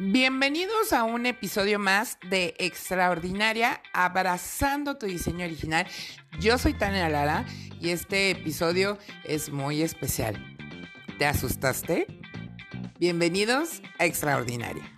Bienvenidos a un episodio más de Extraordinaria, abrazando tu diseño original. Yo soy Tania Lara y este episodio es muy especial. ¿Te asustaste? Bienvenidos a Extraordinaria.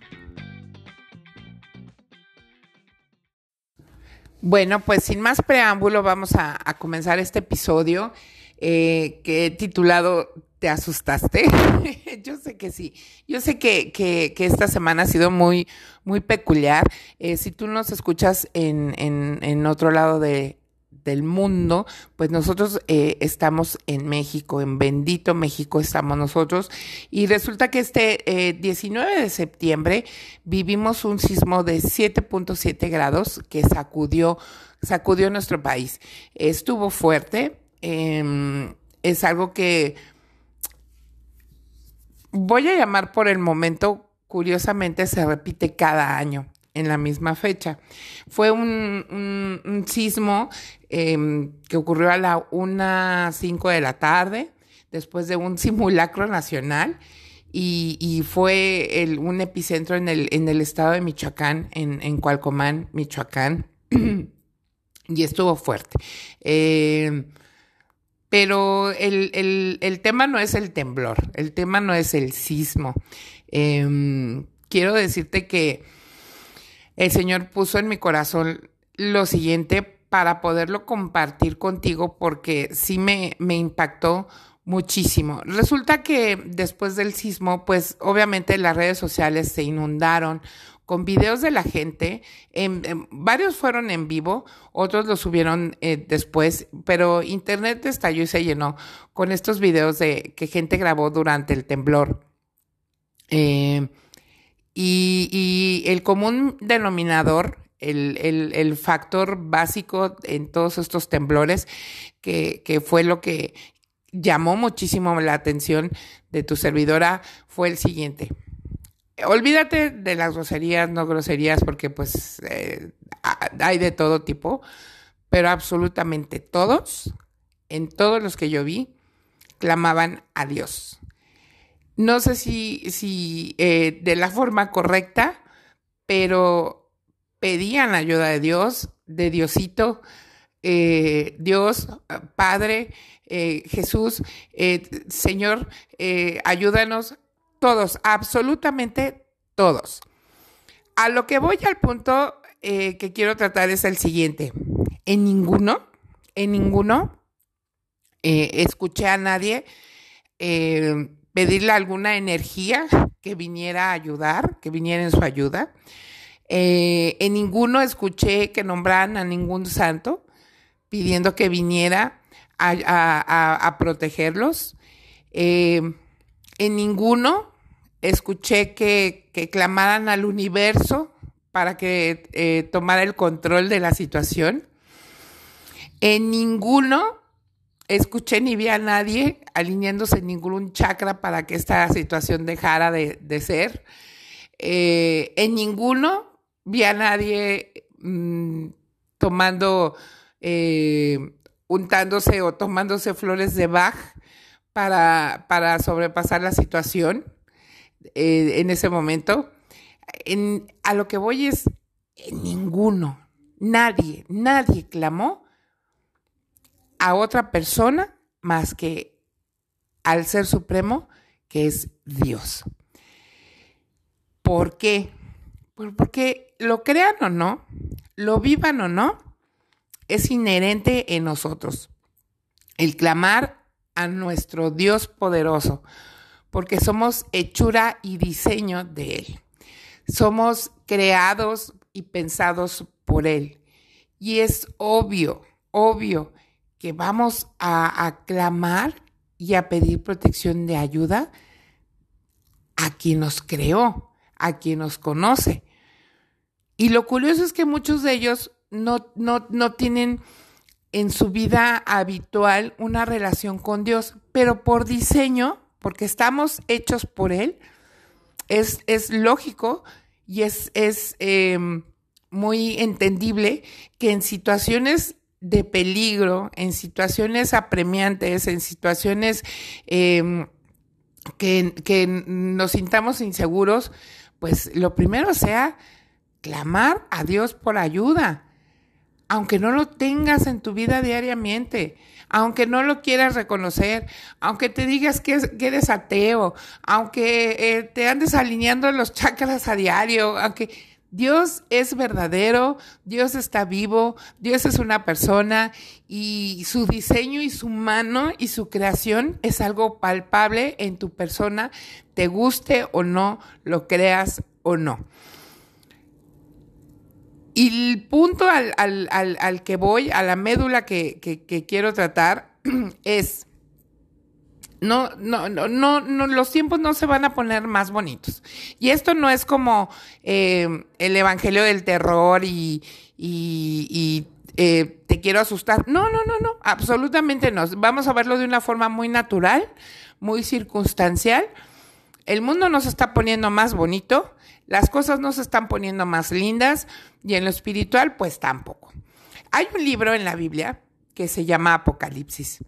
Bueno, pues sin más preámbulo vamos a, comenzar este episodio eh, que he titulado ¿Te asustaste? Yo sé que sí. Yo sé que, que, esta semana ha sido muy, muy peculiar. Eh, si tú nos escuchas en, en, otro lado de, del mundo, pues nosotros eh, estamos en México, en bendito México estamos nosotros. Y resulta que este eh, 19 de septiembre vivimos un sismo de 7.7 grados que sacudió, sacudió nuestro país. Estuvo fuerte. Eh, es algo que voy a llamar por el momento, curiosamente se repite cada año en la misma fecha. Fue un, sismo em, que ocurrió a la 1.05 de la tarde, después de un simulacro nacional, y, fue un epicentro en el, en el estado de Michoacán, en, en Cualcomán, Michoacán, y estuvo fuerte. Eh, pero el, tema no es el temblor, el tema no es el sismo. Em, quiero decirte que el Señor puso en mi corazón lo siguiente para poderlo compartir contigo porque sí me, me impactó muchísimo. Resulta que después del sismo, pues obviamente las redes sociales se inundaron con videos de la gente. varios fueron en vivo, otros los subieron eh, después, pero internet estalló y se llenó con estos videos de que gente grabó durante el temblor. Eh, y, el común denominador, el, factor básico en todos estos temblores, que, que fue lo que llamó muchísimo la atención de tu servidora, fue el siguiente olvídate de las groserías, no groserías, porque pues eh, hay de todo tipo, pero absolutamente todos, en todos los que yo vi, clamaban a Dios. No sé si, si eh, de la forma correcta, pero pedían ayuda de Dios, de Diosito, eh, Dios, Padre, Jesús, Señor, ayúdanos todos, absolutamente todos. A lo que voy al punto eh, que quiero tratar es el siguiente. En ninguno, en ninguno, eh, escuché a nadie eh, pedirle alguna energía que viniera a ayudar, que viniera en su ayuda. en ninguno escuché que nombraran a ningún santo pidiendo que viniera a, protegerlos. en ninguno escuché que, clamaran al universo para que eh, tomara el control de la situación. En ninguno escuché ni vi a nadie alineándose en ningún chakra para que esta situación dejara de, ser. Eh, en ninguno vi a nadie mm, tomando, eh, untándose o tomándose flores de Bach para, para sobrepasar la situación. Eh, en ese momento. En, a lo que voy es, en ninguno, nadie, nadie clamó a otra persona más que al Ser Supremo, que es Dios. ¿Por qué? Pues porque lo crean o no, lo vivan o no, es inherente en nosotros. El clamar a nuestro Dios poderoso, porque somos hechura y diseño de Él. Somos creados y pensados por Él. Y es obvio, obvio que vamos a aclamar y a pedir protección de ayuda a quien nos creó, a quien nos conoce. Y lo curioso es que muchos de ellos no, no, no tienen en su vida habitual una relación con Dios, pero por diseño porque estamos hechos por Él, es, es lógico y es, es em, muy entendible que en situaciones de peligro, en situaciones apremiantes, en situaciones em, que, que, nos sintamos inseguros, pues lo primero sea clamar a Dios por ayuda, aunque no lo tengas en tu vida diariamente, aunque no lo quieras reconocer, aunque te digas que, eres ateo, aunque eh, te andes alineando los chakras a diario, aunque Dios es verdadero, Dios está vivo, Dios es una persona y su diseño y su mano y su creación es algo palpable en tu persona, te guste o no, lo creas o no. Y el punto al, que voy, a la médula que, que quiero tratar, es no, no, no, no, los tiempos no se van a poner más bonitos. Y esto no es como eh, el evangelio del terror y, y, eh, te quiero asustar. No, no, no, no, absolutamente no. Vamos a verlo de una forma muy natural, muy circunstancial. El mundo no se está poniendo más bonito, las cosas no se están poniendo más lindas y en lo espiritual, pues tampoco. Hay un libro en la Biblia que se llama Apocalipsis.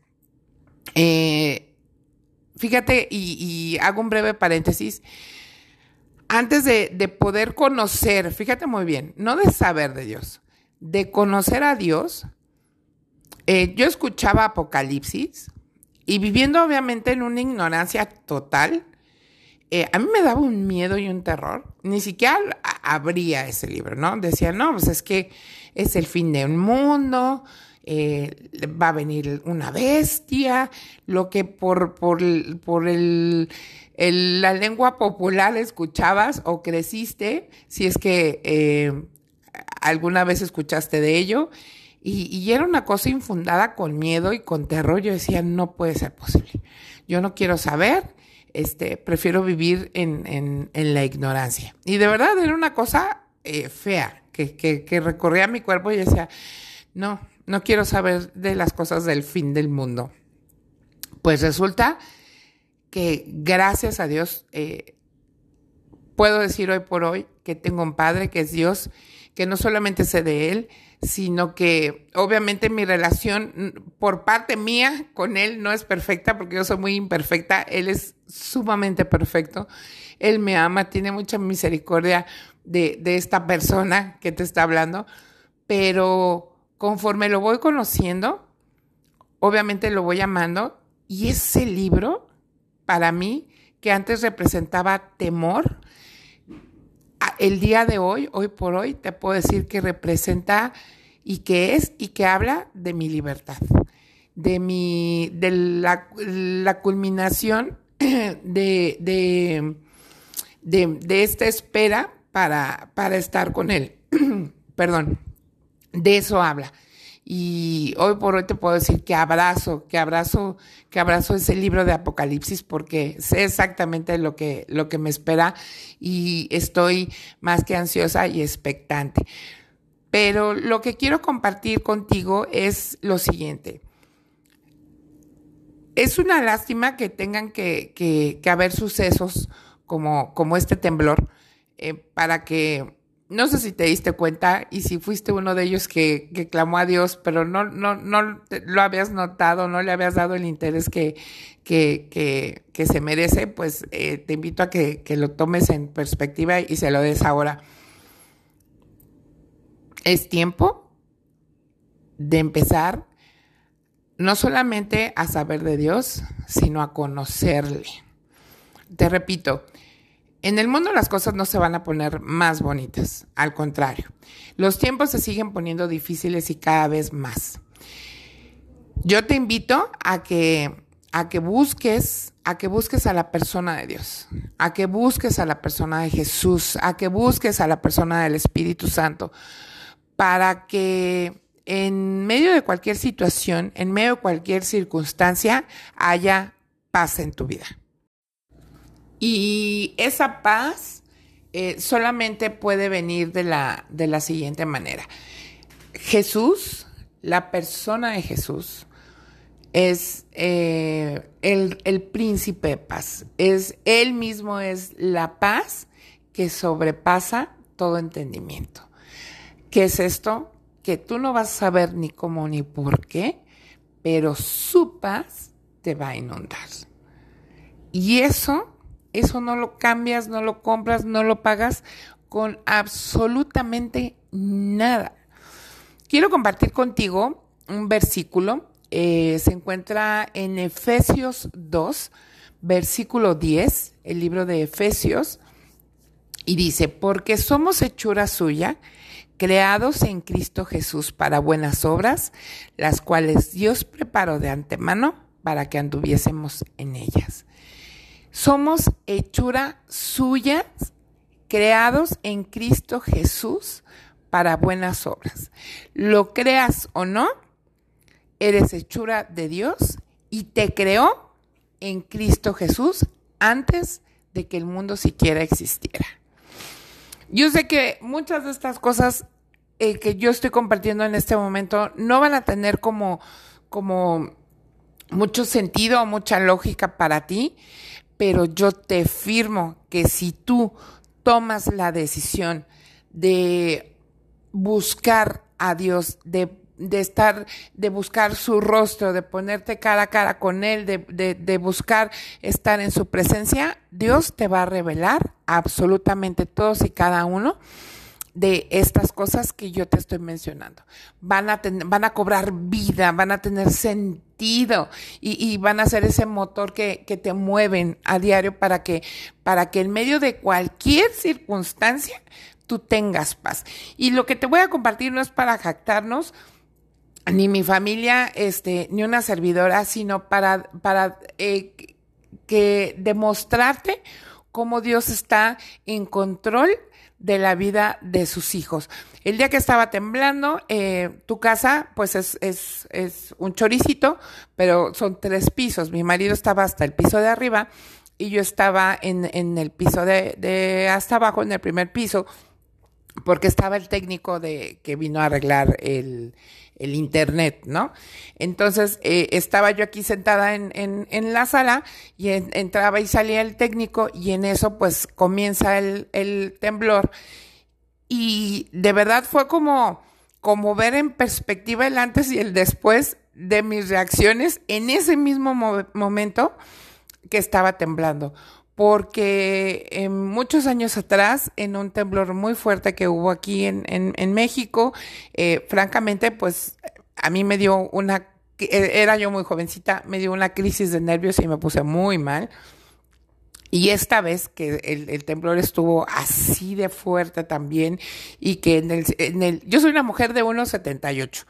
Eh, fíjate, y, hago un breve paréntesis, antes de, poder conocer, fíjate muy bien, no de saber de Dios, de conocer a Dios, eh, yo escuchaba Apocalipsis y viviendo obviamente en una ignorancia total, eh, a mí me daba un miedo y un terror. Ni siquiera abría ese libro, ¿no? Decía, no, pues es que es el fin de un mundo, eh, va a venir una bestia, lo que por, por, por el, la lengua popular escuchabas o creciste, si es que eh, alguna vez escuchaste de ello. Y, era una cosa infundada con miedo y con terror. Yo decía, no puede ser posible. Yo no quiero saber, este, prefiero vivir en, la ignorancia. Y de verdad era una cosa eh, fea que, recorría mi cuerpo y decía, no, no quiero saber de las cosas del fin del mundo. Pues resulta que gracias a Dios eh, puedo decir hoy por hoy que tengo un padre que es Dios, que no solamente sé de Él, sino que obviamente mi relación por parte mía con Él no es perfecta porque yo soy muy imperfecta, Él es sumamente perfecto, Él me ama, tiene mucha misericordia de, de esta persona que te está hablando, pero conforme lo voy conociendo, obviamente lo voy amando. Y ese libro, para mí, que antes representaba temor, el día de hoy, hoy por hoy, te puedo decir que representa y que es y que habla de mi libertad, de mi, de la, culminación de, de, de, esta espera para, para estar con él. Perdón de eso habla. Y hoy por hoy te puedo decir que abrazo, que abrazo, que abrazo ese libro de Apocalipsis porque sé exactamente lo que, lo que me espera y estoy más que ansiosa y expectante. Pero lo que quiero compartir contigo es lo siguiente. Es una lástima que tengan que, que, haber sucesos como, como este temblor eh, para que no sé si te diste cuenta y si fuiste uno de ellos que, clamó a Dios, pero no, no, no lo habías notado, no le habías dado el interés que, que, que, se merece, pues eh, te invito a que, que lo tomes en perspectiva y se lo des ahora. Es tiempo de empezar no solamente a saber de Dios, sino a conocerle. Te repito, en el mundo las cosas no se van a poner más bonitas, al contrario, los tiempos se siguen poniendo difíciles y cada vez más. Yo te invito a que a que busques, a que busques a la persona de Dios, a que busques a la persona de Jesús, a que busques a la persona del Espíritu Santo, para que en medio de cualquier situación, en medio de cualquier circunstancia, haya paz en tu vida. Y esa paz eh, solamente puede venir de la, de la siguiente manera. Jesús, la persona de Jesús, es eh, el, el, príncipe de paz. Es, él mismo es la paz que sobrepasa todo entendimiento. ¿Qué es esto? Que tú no vas a saber ni cómo ni por qué, pero su paz te va a inundar. Y eso Eso no lo cambias, no lo compras, no lo pagas con absolutamente nada. Quiero compartir contigo un versículo. Eh, se encuentra en Efesios 2, versículo 10, el libro de Efesios. Y dice, porque somos hechura suya, creados en Cristo Jesús para buenas obras, las cuales Dios preparó de antemano para que anduviésemos en ellas. Somos hechura suya, creados en Cristo Jesús para buenas obras. Lo creas o no, eres hechura de Dios y te creó en Cristo Jesús antes de que el mundo siquiera existiera. Yo sé que muchas de estas cosas eh, que yo estoy compartiendo en este momento no van a tener como, como mucho sentido o mucha lógica para ti, pero yo te firmo que si tú tomas la decisión de buscar a Dios, de, estar, de buscar su rostro, de ponerte cara a cara con Él, de, de buscar estar en su presencia, Dios te va a revelar absolutamente todos y cada uno de estas cosas que yo te estoy mencionando. Van a, van a cobrar vida, van a tener sentido y, van a ser ese motor que, te mueven a diario para que, para que en medio de cualquier circunstancia tú tengas paz. Y lo que te voy a compartir no es para jactarnos, ni mi familia, este, ni una servidora, sino para, para eh, que demostrarte cómo Dios está en control de la vida de sus hijos. El día que estaba temblando, eh, tu casa, pues es, es, es un choricito, pero son tres pisos. Mi marido estaba hasta el piso de arriba y yo estaba en, en el piso de, de hasta abajo, en el primer piso, porque estaba el técnico de que vino a arreglar el, el internet, ¿no? Entonces eh, estaba yo aquí sentada en, en, en la sala y entraba y salía el técnico y en eso pues comienza el, el temblor y de verdad fue como, como ver en perspectiva el antes y el después de mis reacciones en ese mismo momento que estaba temblando porque muchos años atrás, en un temblor muy fuerte que hubo aquí en, México, eh, francamente, pues a mí me dio una, era yo muy jovencita, me dio una crisis de nervios y me puse muy mal. Y esta vez que el, temblor estuvo así de fuerte también y que en el, en el yo soy una mujer de 1,78.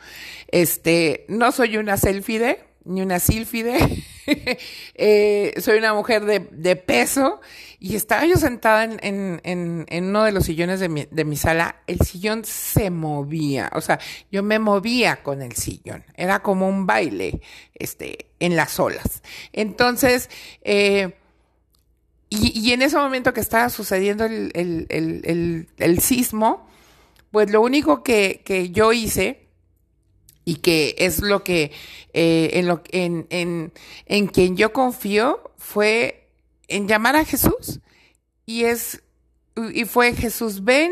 Este, no soy una selfie ni una sílfide. eh, soy una mujer de, peso y estaba yo sentada en, uno de los sillones de mi, sala. El sillón se movía, o sea, yo me movía con el sillón. Era como un baile, este, en las olas. Entonces, eh, y, en ese momento que estaba sucediendo el, sismo, pues lo único que yo hice y que es lo que eh, en, lo, en, en, en quien yo confío fue en llamar a Jesús y es y fue Jesús ven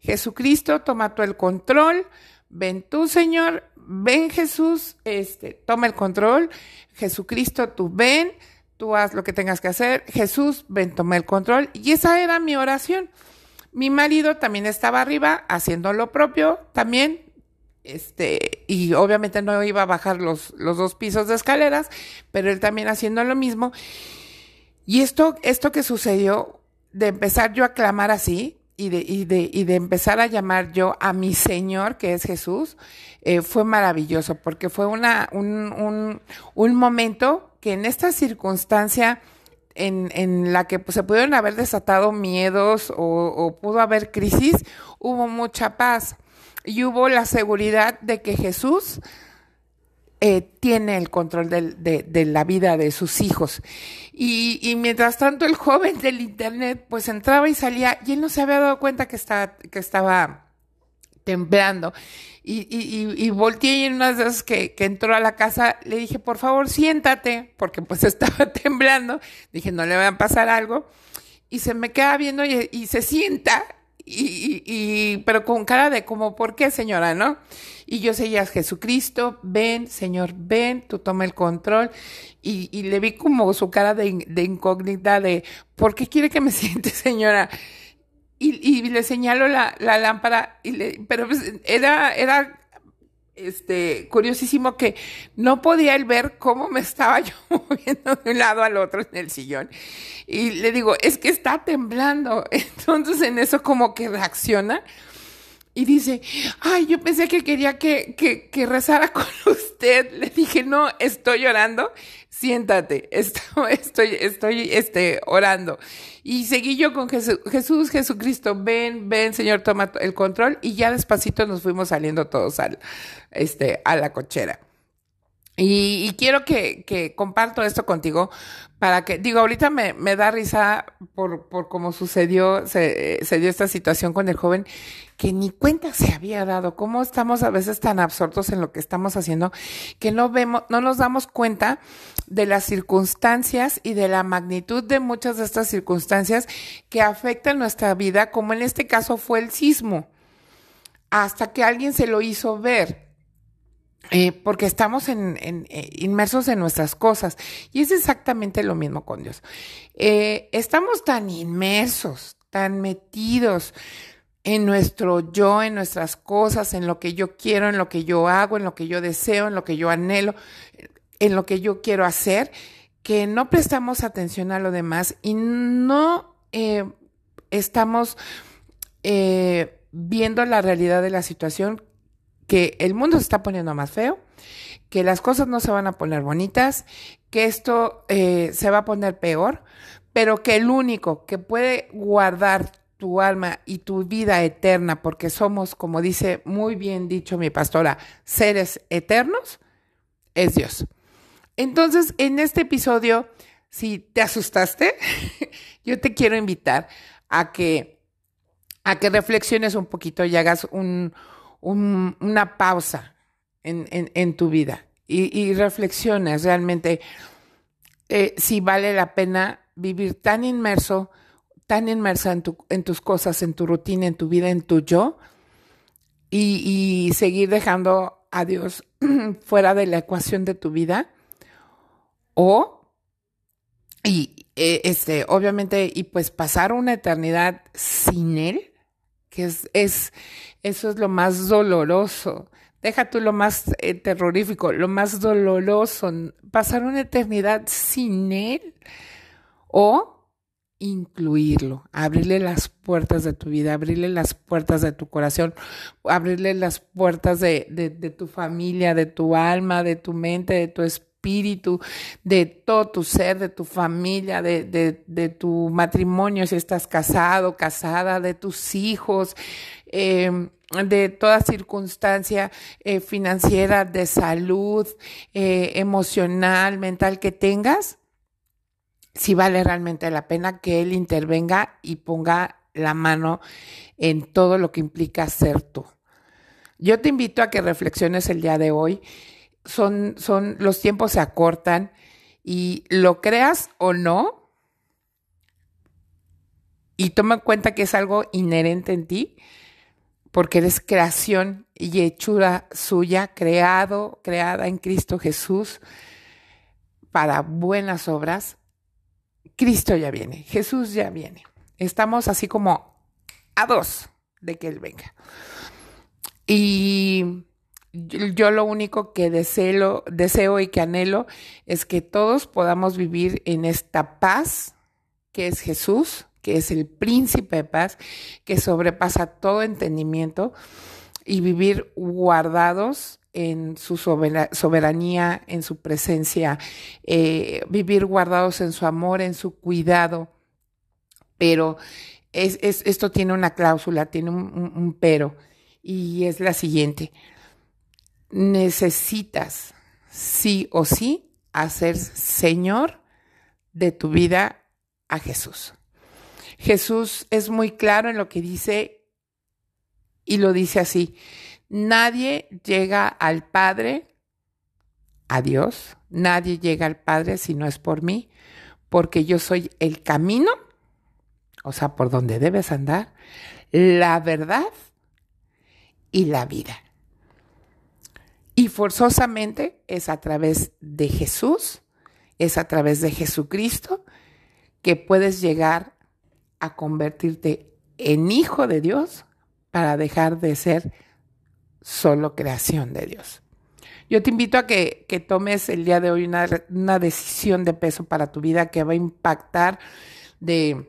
Jesucristo toma tú el control ven tú Señor ven Jesús este toma el control Jesucristo tú ven tú haz lo que tengas que hacer Jesús ven toma el control. Y esa era mi oración. Mi marido también estaba arriba haciendo lo propio también este, y obviamente no iba a bajar los, los dos pisos de escaleras, pero él también haciendo lo mismo. Y esto, esto que sucedió, de empezar yo a clamar así, y de, y de, y de empezar a llamar yo a mi Señor, que es Jesús, eh, fue maravilloso, porque fue una, un, un, un momento que en esta circunstancia en, en la que pues, se pudieron haber desatado miedos o, o pudo haber crisis, hubo mucha paz y hubo la seguridad de que Jesús eh, tiene el control de, de, la vida de sus hijos. Y, y, mientras tanto el joven del internet pues entraba y salía y él no se había dado cuenta que estaba, que estaba temblando. Y, y, y volteé y en una de esas que, que entró a la casa le dije, por favor, siéntate, porque pues estaba temblando. Dije, no le va a pasar algo. Y se me queda viendo y, y se sienta y, y, pero con cara de como, ¿por qué, señora, no? Y yo seguía, Jesucristo, ven, Señor, ven, tú toma el control. Y, y le vi como su cara de, de, incógnita de, ¿por qué quiere que me siente, señora? Y, y le señalo la, la lámpara, y le, pero pues era, era este, curiosísimo que no podía él ver cómo me estaba yo moviendo de un lado al otro en el sillón. Y le digo, es que está temblando. Entonces en eso como que reacciona y dice, ay, yo pensé que quería que, que, rezara con usted. Le dije, no, estoy llorando siéntate, estoy, estoy, estoy este, orando. Y seguí yo con Jesús, Jesús, Jesucristo, ven, ven, Señor, toma el control. Y ya despacito nos fuimos saliendo todos al, este, a la cochera. Y, y, quiero que, que, comparto esto contigo para que, digo, ahorita me, me da risa por, por cómo sucedió, se, se, dio esta situación con el joven, que ni cuenta se había dado, cómo estamos a veces tan absortos en lo que estamos haciendo, que no vemos, no nos damos cuenta de las circunstancias y de la magnitud de muchas de estas circunstancias que afectan nuestra vida, como en este caso fue el sismo, hasta que alguien se lo hizo ver. Eh, porque estamos eh, inmersos en nuestras cosas. Y es exactamente lo mismo con Dios. Eh, estamos tan inmersos, tan metidos en nuestro yo, en nuestras cosas, en lo que yo quiero, en lo que yo hago, en lo que yo deseo, en lo que yo anhelo, en lo que yo quiero hacer, que no prestamos atención a lo demás y no estamos viendo la realidad de la situación que el mundo se está poniendo más feo, que las cosas no se van a poner bonitas, que esto eh, se va a poner peor, pero que el único que puede guardar tu alma y tu vida eterna, porque somos, como dice muy bien dicho mi pastora, seres eternos, es Dios. Entonces, en este episodio, si te asustaste, yo te quiero invitar a que, a que reflexiones un poquito y hagas un, un, una pausa en, en, tu vida y, y, reflexiones realmente eh, si vale la pena vivir tan inmerso, tan inmersa en, tu, en tus cosas, en tu rutina, en tu vida, en tu yo, y, y seguir dejando a Dios fuera de la ecuación de tu vida, o, y eh, este, obviamente, y pues pasar una eternidad sin Él, que es, es, eso es lo más doloroso. Deja tú lo más eh, terrorífico, lo más doloroso, pasar una eternidad sin Él o incluirlo, abrirle las puertas de tu vida, abrirle las puertas de tu corazón, abrirle las puertas de, de, de tu familia, de tu alma, de tu mente, de tu espíritu, de todo tu ser, de tu familia, de, tu matrimonio, si estás casado, casada, de tus hijos. Eh, de toda circunstancia eh, financiera, de salud, eh, emocional, mental que tengas, si vale realmente la pena que Él intervenga y ponga la mano en todo lo que implica ser tú. Yo te invito a que reflexiones el día de hoy. Son, son, los tiempos se acortan y lo creas o no, y toma en cuenta que es algo inherente en ti, porque eres creación y hechura suya, creado, creada en Cristo Jesús para buenas obras. Cristo ya viene, Jesús ya viene. Estamos así como a dos de que Él venga. Y yo lo único que deseo, deseo y que anhelo es que todos podamos vivir en esta paz que es Jesús, que es el príncipe de paz, que sobrepasa todo entendimiento, y vivir guardados en su soberanía, en su presencia, eh, vivir guardados en su amor, en su cuidado. Pero es, es, esto tiene una cláusula, tiene un, pero, y es la siguiente. Necesitas sí o sí hacer Señor de tu vida a Jesús. Jesús es muy claro en lo que dice y lo dice así. Nadie llega al Padre, a Dios, nadie llega al Padre si no es por mí, porque yo soy el camino, o sea, por donde debes andar, la verdad y la vida. Y forzosamente es a través de Jesús, es a través de Jesucristo que puedes llegar a convertirte en hijo de Dios para dejar de ser solo creación de Dios. Yo te invito a que, tomes el día de hoy una, una, decisión de peso para tu vida que va a impactar de,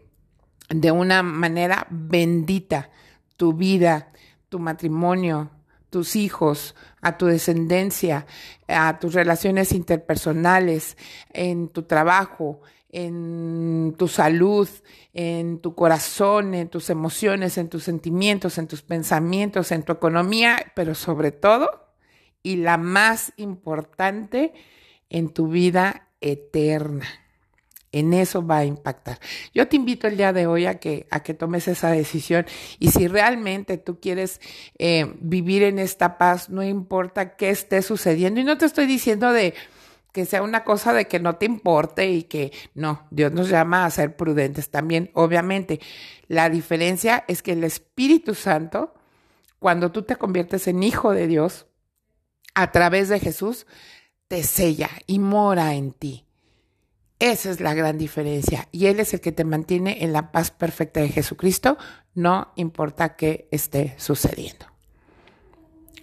de una manera bendita tu vida, tu matrimonio, tus hijos, a tu descendencia, a tus relaciones interpersonales, en tu trabajo, en tu salud, en tu corazón, en tus emociones, en tus sentimientos, en tus pensamientos, en tu economía, pero sobre todo, y la más importante, en tu vida eterna. En eso va a impactar. Yo te invito el día de hoy a que, a que tomes esa decisión y si realmente tú quieres eh, vivir en esta paz, no importa qué esté sucediendo. Y no te estoy diciendo de, que sea una cosa de que no te importe y que no, Dios nos llama a ser prudentes también, obviamente. La diferencia es que el Espíritu Santo, cuando tú te conviertes en hijo de Dios, a través de Jesús, te sella y mora en ti. Esa es la gran diferencia. Y Él es el que te mantiene en la paz perfecta de Jesucristo, no importa qué esté sucediendo.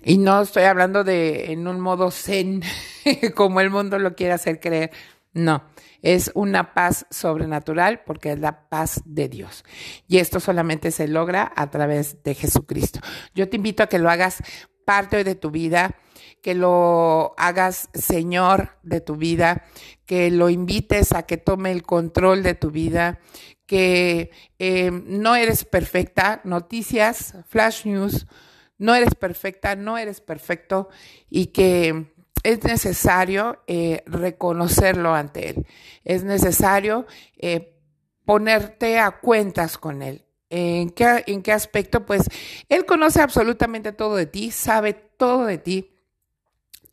Y no estoy hablando de en un modo zen, como el mundo lo quiere hacer creer. No, es una paz sobrenatural porque es la paz de Dios. Y esto solamente se logra a través de Jesucristo. Yo te invito a que lo hagas parte de tu vida, que lo hagas Señor de tu vida, que lo invites a que tome el control de tu vida, que eh, no eres perfecta. Noticias, flash news no eres perfecta, no eres perfecto y que es necesario eh, reconocerlo ante Él. Es necesario eh, ponerte a cuentas con Él. ¿En qué, ¿En qué aspecto? Pues Él conoce absolutamente todo de ti, sabe todo de ti,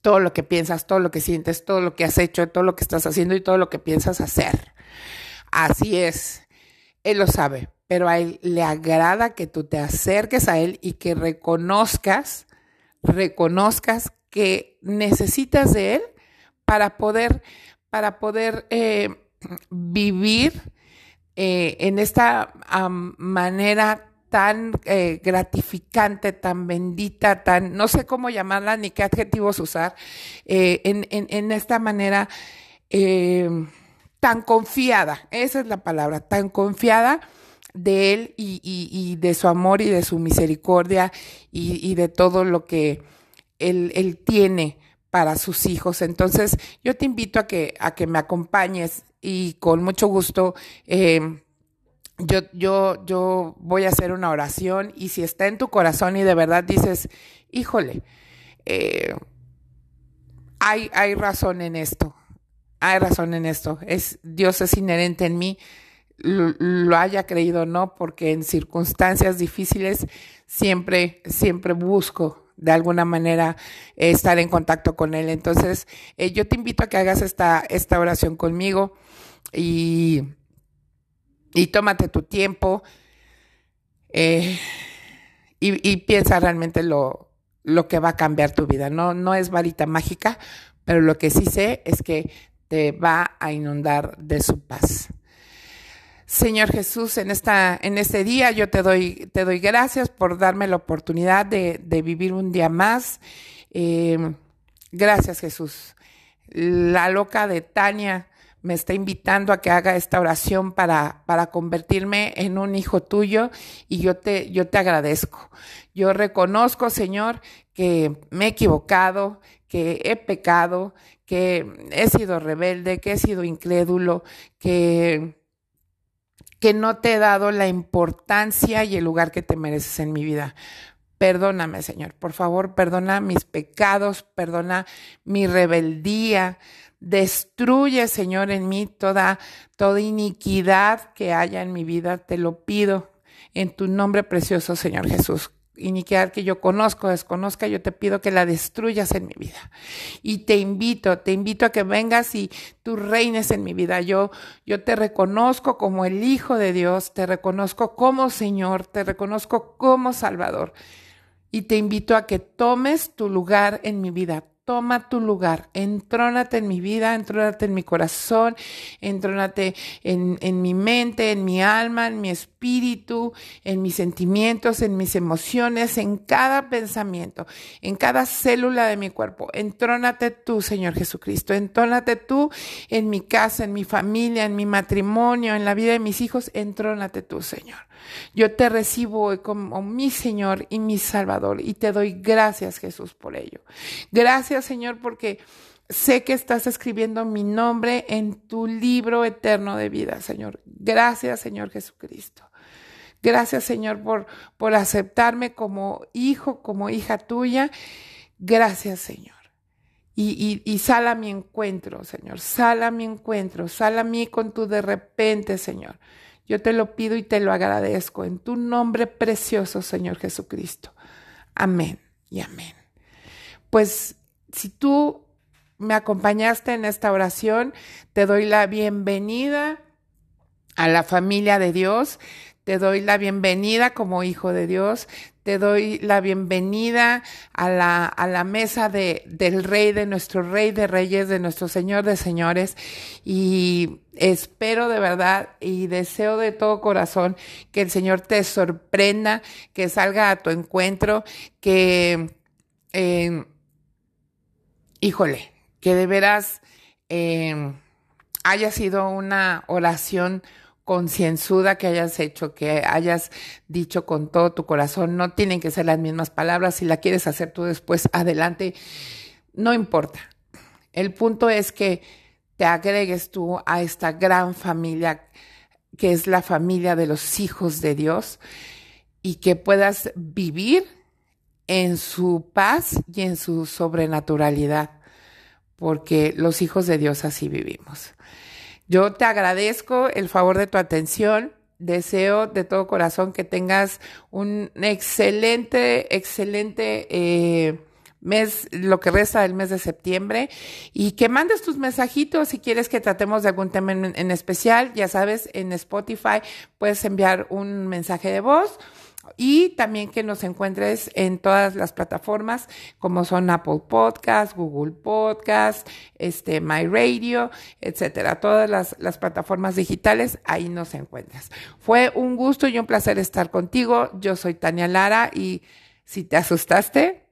todo lo que piensas, todo lo que sientes, todo lo que has hecho, todo lo que estás haciendo y todo lo que piensas hacer. Así es, Él lo sabe, pero a Él le agrada que tú te acerques a Él y que reconozcas, reconozcas que necesitas de Él para poder, para poder eh, vivir eh, en esta manera tan eh, gratificante, tan bendita, tan, no sé cómo llamarla ni qué adjetivos usar, en, en, esta manera tan confiada, esa es la palabra, tan confiada de Él y, de su amor y de su misericordia y, de todo lo que Él, él, tiene para sus hijos. Entonces, yo te invito a que, a que me acompañes y con mucho gusto. Eh, yo, yo, yo voy a hacer una oración y si está en tu corazón y de verdad dices, híjole, eh, hay, hay razón en esto, hay razón en esto, es, Dios es inherente en mí, lo, haya creído o no, porque en circunstancias difíciles siempre, siempre busco de alguna manera estar en contacto con Él. Entonces, eh, yo te invito a que hagas esta, esta oración conmigo y, y tómate tu tiempo eh, y, y, piensa realmente lo, lo que va a cambiar tu vida. No, no es varita mágica, pero lo que sí sé es que te va a inundar de su paz. Señor Jesús, en, esta, en este día yo te doy, te doy gracias por darme la oportunidad de, vivir un día más. Eh, gracias Jesús. La loca de Tania me está invitando a que haga esta oración para, para convertirme en un hijo tuyo y yo te, yo te agradezco. Yo reconozco, Señor, que me he equivocado, que he pecado, que he sido rebelde, que he sido incrédulo, que que no te he dado la importancia y el lugar que te mereces en mi vida. Perdóname, Señor, por favor, perdona mis pecados, perdona mi rebeldía. Destruye, Señor, en mí toda, toda iniquidad que haya en mi vida. Te lo pido en tu nombre precioso, Señor Jesús. iniquidad que yo conozco, desconozca, yo te pido que la destruyas en mi vida. Y te invito, te invito a que vengas y tú reines en mi vida. Yo, yo te reconozco como el Hijo de Dios, te reconozco como Señor, te reconozco como Salvador. Y te invito a que tomes tu lugar en mi vida toma tu lugar, entrónate en mi vida, entrónate en mi corazón, entrónate en, en, mi mente, en mi alma, en mi espíritu, en mis sentimientos, en mis emociones, en cada pensamiento, en cada célula de mi cuerpo. Entrónate tú, Señor Jesucristo, entrónate tú en mi casa, en mi familia, en mi matrimonio, en la vida de mis hijos, entrónate tú, Señor. Yo te recibo hoy como mi Señor y mi Salvador y te doy gracias Jesús por ello. Señor porque sé que estás escribiendo mi nombre en tu libro eterno de vida, Señor. Gracias Señor Jesucristo. Gracias Señor por, por aceptarme como hijo, como hija tuya. Gracias Señor. Y, y, y, sal a mi encuentro, Señor. Sal a mi encuentro. Sal a mí con tu de repente, Señor. Yo te lo pido y te lo agradezco en tu nombre precioso, Señor Jesucristo. Amén y amén. Pues si tú me acompañaste en esta oración, te doy la bienvenida a la familia de Dios. Te doy la bienvenida como hijo de Dios. Te doy la bienvenida a la, a la mesa de, del rey, de nuestro rey de reyes, de nuestro señor de señores. Y espero de verdad y deseo de todo corazón que el Señor te sorprenda, que salga a tu encuentro, que, eh, híjole, que de veras eh, haya sido una oración concienzuda que hayas hecho, que hayas dicho con todo tu corazón. No tienen que ser las mismas palabras. Si la quieres hacer tú después, adelante. No importa. El punto es que te agregues tú a esta gran familia que es la familia de los hijos de Dios y que puedas vivir en su paz y en su sobrenaturalidad, porque los hijos de Dios así vivimos. Yo te agradezco el favor de tu atención. Deseo de todo corazón que tengas un excelente, excelente eh, mes, lo que resta del mes de septiembre, y que mandes tus mensajitos si quieres que tratemos de algún tema en, en especial. Ya sabes, en Spotify puedes enviar un mensaje de voz y también que nos encuentres en todas las plataformas como son Apple Podcast, Google Podcast, este, My Radio, etcétera. Todas las, las plataformas digitales, ahí nos encuentras. Fue un gusto y un placer estar contigo. Yo soy Tania Lara y si te asustaste,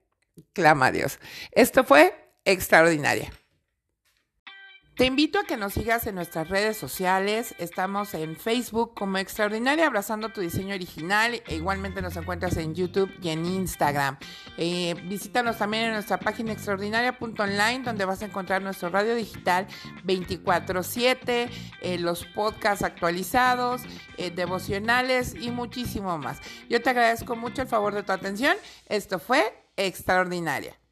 clama a Dios. Esto fue extraordinaria. Te invito a que nos sigas en nuestras redes sociales. Estamos en Facebook como Extraordinaria Abrazando tu Diseño Original. E igualmente nos encuentras en YouTube y en Instagram. Eh, visítanos también en nuestra página extraordinaria.online donde vas a encontrar nuestro radio digital 24/7, eh, los podcasts actualizados, eh, devocionales y muchísimo más. Yo te agradezco mucho el favor de tu atención. Esto fue Extraordinaria.